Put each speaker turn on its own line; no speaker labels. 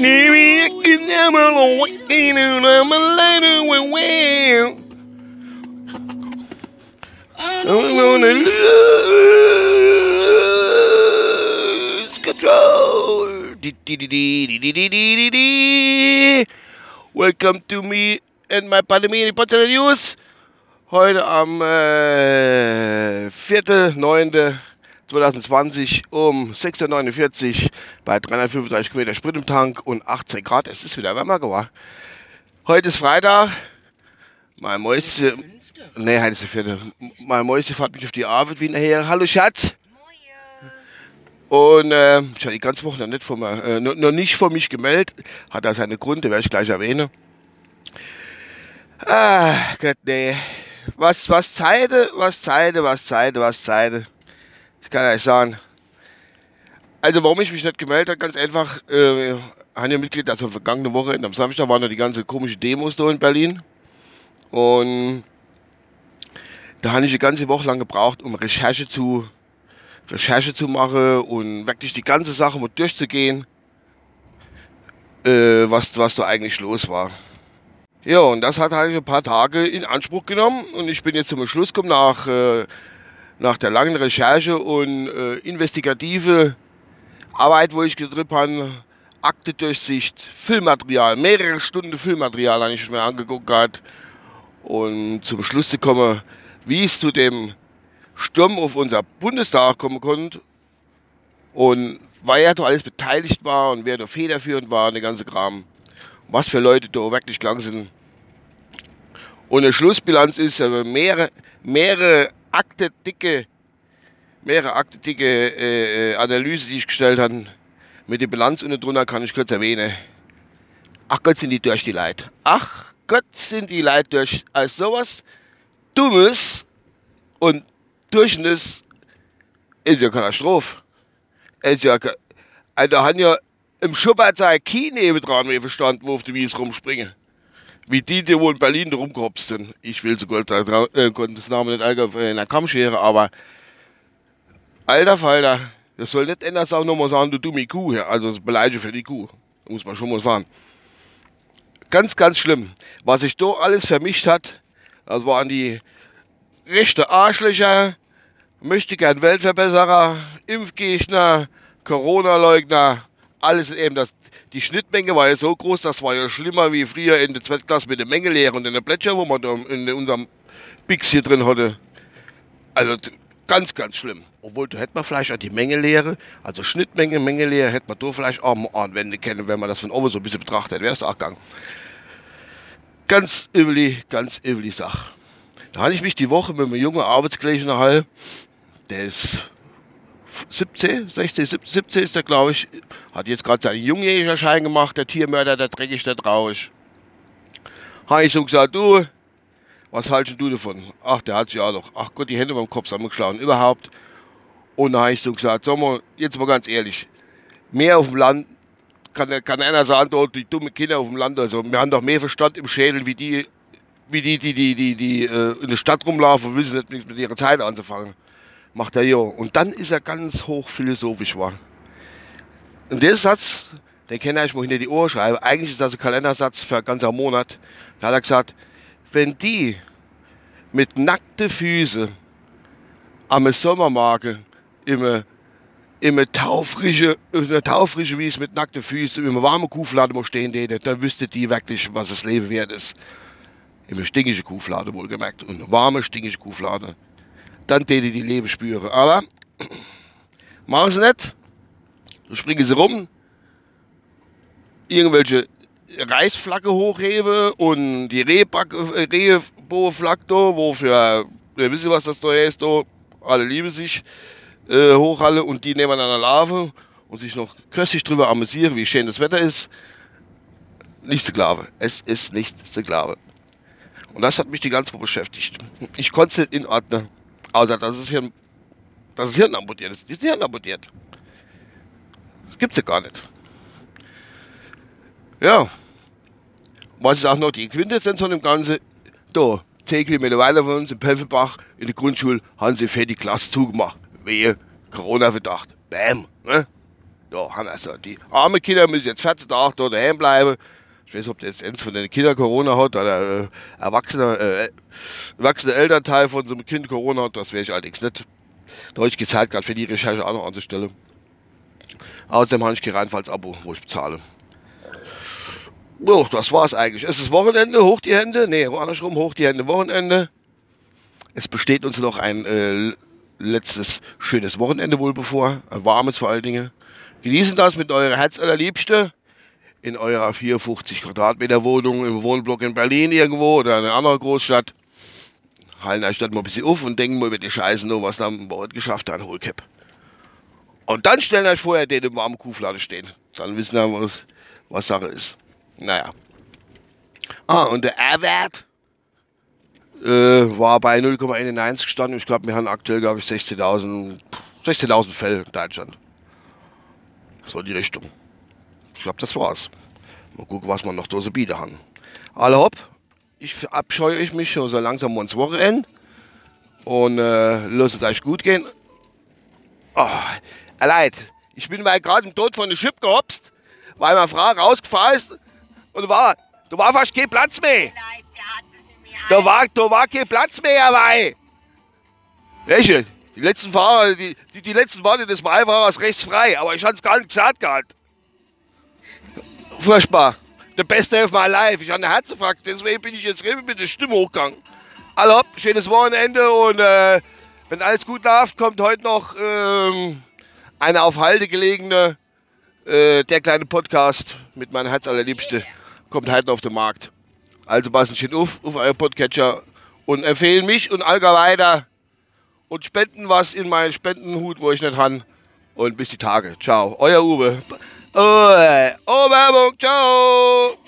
Maybe I can never awaken and I'm a well. I'm gonna lose control. Welcome to me and my Pandemie Potsdamer News. Heute am äh, 4.9.2020 um 6.49 Uhr bei 335 Kilometer Sprit im Tank und 18 Grad. Es ist wieder wärmer geworden. Heute ist Freitag. Mein Mäuschen, nee, heute ist der vierte. Mein Mäuschen fährt mich auf die Arbeit wie nachher. Hallo Schatz. Und äh, ich habe die ganze Woche noch nicht, von mir, äh, noch, noch nicht von mich gemeldet. Hat da seine Gründe, werde ich gleich erwähnen. Ah, Gott, nee. Was, was Zeite, was Zeite, was Zeite, was Zeite. Ich kann euch sagen. Also, warum ich mich nicht gemeldet habe, ganz einfach. Äh, habe ja Mitglied, also vergangene Woche, am Samstag waren da die ganze komische Demos da in Berlin. Und da habe ich eine ganze Woche lang gebraucht, um Recherche zu, Recherche zu machen und wirklich die ganze Sache mal durchzugehen, äh, was, was da eigentlich los war. Ja, und das hat halt ein paar Tage in Anspruch genommen und ich bin jetzt zum Schluss gekommen nach, äh, nach der langen Recherche und äh, investigative Arbeit, wo ich getrippt habe, Aktedurchsicht, Filmmaterial, mehrere Stunden Filmmaterial habe ich mir angeguckt gehabt und zum Schluss zu kommen, wie es zu dem Sturm auf unser Bundestag kommen konnte und wer da alles beteiligt war und wer da federführend war, der ganze Kram was für Leute da wirklich gegangen sind. Und eine Schlussbilanz ist also mehrere, mehrere Akte dicke, mehrere Akte dicke äh, Analyse, die ich gestellt habe. Mit der Bilanz unten drunter kann ich kurz erwähnen. Ach Gott, sind die durch die Leid. Ach Gott, sind die Leid durch. Als sowas Dummes und Durchschnitt ist ja Katastrophe. Ist ja, also da haben ja im Schubert sei kein dran mehr verstanden, wo auf die Wies rumspringen. Wie die, die wohl in Berlin rumgehopst sind. Ich will sogar äh, das Namen nicht in der Kammschere, aber alter Falter, das soll nicht ändern, auch nochmal sagen, du dumme Kuh hier. Also das Beleidigung für die Kuh. Muss man schon mal sagen. Ganz, ganz schlimm. Was sich da alles vermischt hat, das waren die rechte Arschlöcher, möchte gern Weltverbesserer, Impfgegner, Corona-Leugner, alles eben das. Die Schnittmenge war ja so groß, das war ja schlimmer wie früher in der zweiten Klasse mit der Mengelehre und in der Plätscher, wo man da in unserem Bix hier drin hatte. Also ganz, ganz schlimm. Obwohl, da hätte man vielleicht auch die Mengelehre, also Schnittmenge, Mengelehre, hätte man da vielleicht auch mal anwenden können, wenn man das von oben so ein bisschen betrachtet, wäre es auch gegangen. Ganz üblich, ganz üblich Sache. Da hatte ich mich die Woche mit einem jungen Arbeitskollegen unterhalten, der ist 17, 16, 17 ist er, glaube ich. Hat jetzt gerade seinen Jungjägerschein gemacht, der Tiermörder, der dreckig, der traurig. Habe ich so gesagt, du, was haltest du davon? Ach, der hat sich auch noch. Ach Gott, die Hände beim Kopf zusammengeschlagen, überhaupt. Und dann habe ich so gesagt, sag mal, jetzt mal ganz ehrlich, mehr auf dem Land, kann, kann einer sagen, dort die dummen Kinder auf dem Land, also wir haben doch mehr Verstand im Schädel, wie die, wie die, die, die, die, die äh, in der Stadt rumlaufen, wissen nicht, mit ihrer Zeit anzufangen macht er ja. Und dann ist er ganz hoch philosophisch war. Und der Satz, den kann ich mal hinter die Ohren schreiben. Eigentlich ist das ein Kalendersatz für einen ganzen Monat. Da hat er gesagt, wenn die mit nackten Füßen am Sommermarke immer immer taufrische, eine taufrische wie es mit nackten Füßen im warmen Kuhfladen mal stehen dann wüsste die wirklich, was das Leben wert ist. Immer stinkige Kuhflade wohlgemerkt. Und warme, stinkige Kuhflade dann täte die Leben spüren. Aber machen sie nicht. Dann springen sie rum, irgendwelche Reisflagge hochhebe und die Rehbohrflagge da, wofür, ihr wisst was das da ist, da, alle lieben sich, äh, hochhalle und die nehmen an der Larve und sich noch köstlich drüber amüsieren, wie schön das Wetter ist. Nicht Sklave. Es ist nicht Sklave. Und das hat mich die ganze Woche beschäftigt. Ich konnte es nicht in Dass es Hirn, dass das Hirn amputiert ist. Die ist Hirn amputiert. Das gibt's ja gar nicht. Ja. Was ist auch noch die Quintessenz von dem Ganzen? Da, 10 Kilometer weiter von uns, in Pfefferbach, in der Grundschule, haben sie die Klasse zugemacht. Wehe, Corona-Verdacht. Bäm. Ne? Ja, haben also die armen Kinder müssen jetzt 14 Tage dort daheim bleiben. Ich weiß nicht, ob der jetzt eins von den Kindern Corona hat oder äh, erwachsene, äh, erwachsene Elternteil von so einem Kind Corona hat, das weiß ich allerdings nicht. Da habe ich gezahlt, gerade für die Recherche auch noch anzustellen. Außerdem habe ich kein Reinfalls-Abo, wo ich bezahle. Ja, das war's eigentlich. Es ist Wochenende, hoch die Hände. Nee, andersrum, hoch die Hände, Wochenende. Es besteht uns noch ein äh, letztes schönes Wochenende wohl bevor. Ein warmes vor allen Dingen. Genießen das mit eurer Herzallerliebste in eurer 54 Quadratmeter Wohnung im Wohnblock in Berlin irgendwo oder in einer anderen Großstadt. Halten euch dort mal ein bisschen auf und denken mal über die Scheiße nur, was dann bei euch geschafft hat, Holcap. Und dann stellen euch vorher den im warmen Kuhflade stehen. Dann wissen wir, was, was Sache ist. Naja. Ah, und der R-Wert äh, war bei 0,91 gestanden. Ich glaube, wir haben aktuell, glaube ich, 16.000 16 Fälle in Deutschland. So die Richtung. Ich glaube, das war's. Mal gucken, was wir noch da so bieten haben. Alle hopp, ich verabscheue ich mich so langsam ins Wochenende. Und äh, lasst es euch gut gehen. Oh, leid, ich bin mal gerade im Tod von der Schiff gehopst, weil meine Frau rausgefahren ist und war, da war fast kein Platz mehr. Da war, da war kein Platz mehr dabei. Welche? Die letzten Fahrer, die, die, die letzten Worte des Beifahrers rechts frei, aber ich hatte es gar nicht gesagt gehabt. Furchtbar. Der beste of my life. Ich habe eine Herzinfarkt, deswegen bin ich jetzt mit der Stimme hochgegangen. Hallo, schönes Wochenende und äh, wenn alles gut läuft, kommt heute noch ähm, eine auf Halde gelegene, äh, der kleine Podcast mit meiner Herzallerliebste, kommt heute auf den Markt. Also passen schön auf, auf euer Podcatcher und empfehlen mich und Alga weiter und spenden was in meinen Spendenhut, wo ich nicht habe. Und bis die Tage. Ciao. Euer Uwe. Oh, oh Werbung. Ciao.